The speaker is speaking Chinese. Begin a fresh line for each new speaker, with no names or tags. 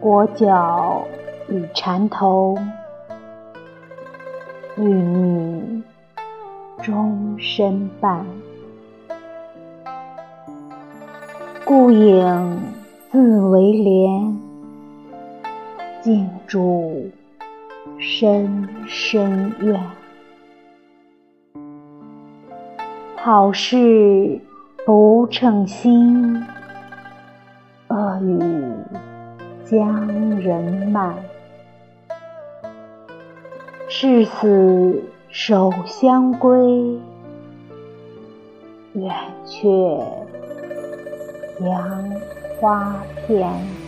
裹脚与缠头，与你终身伴。孤影自为帘，静驻深深院。好事不称心，将人慢。誓死守乡归，远却杨花片。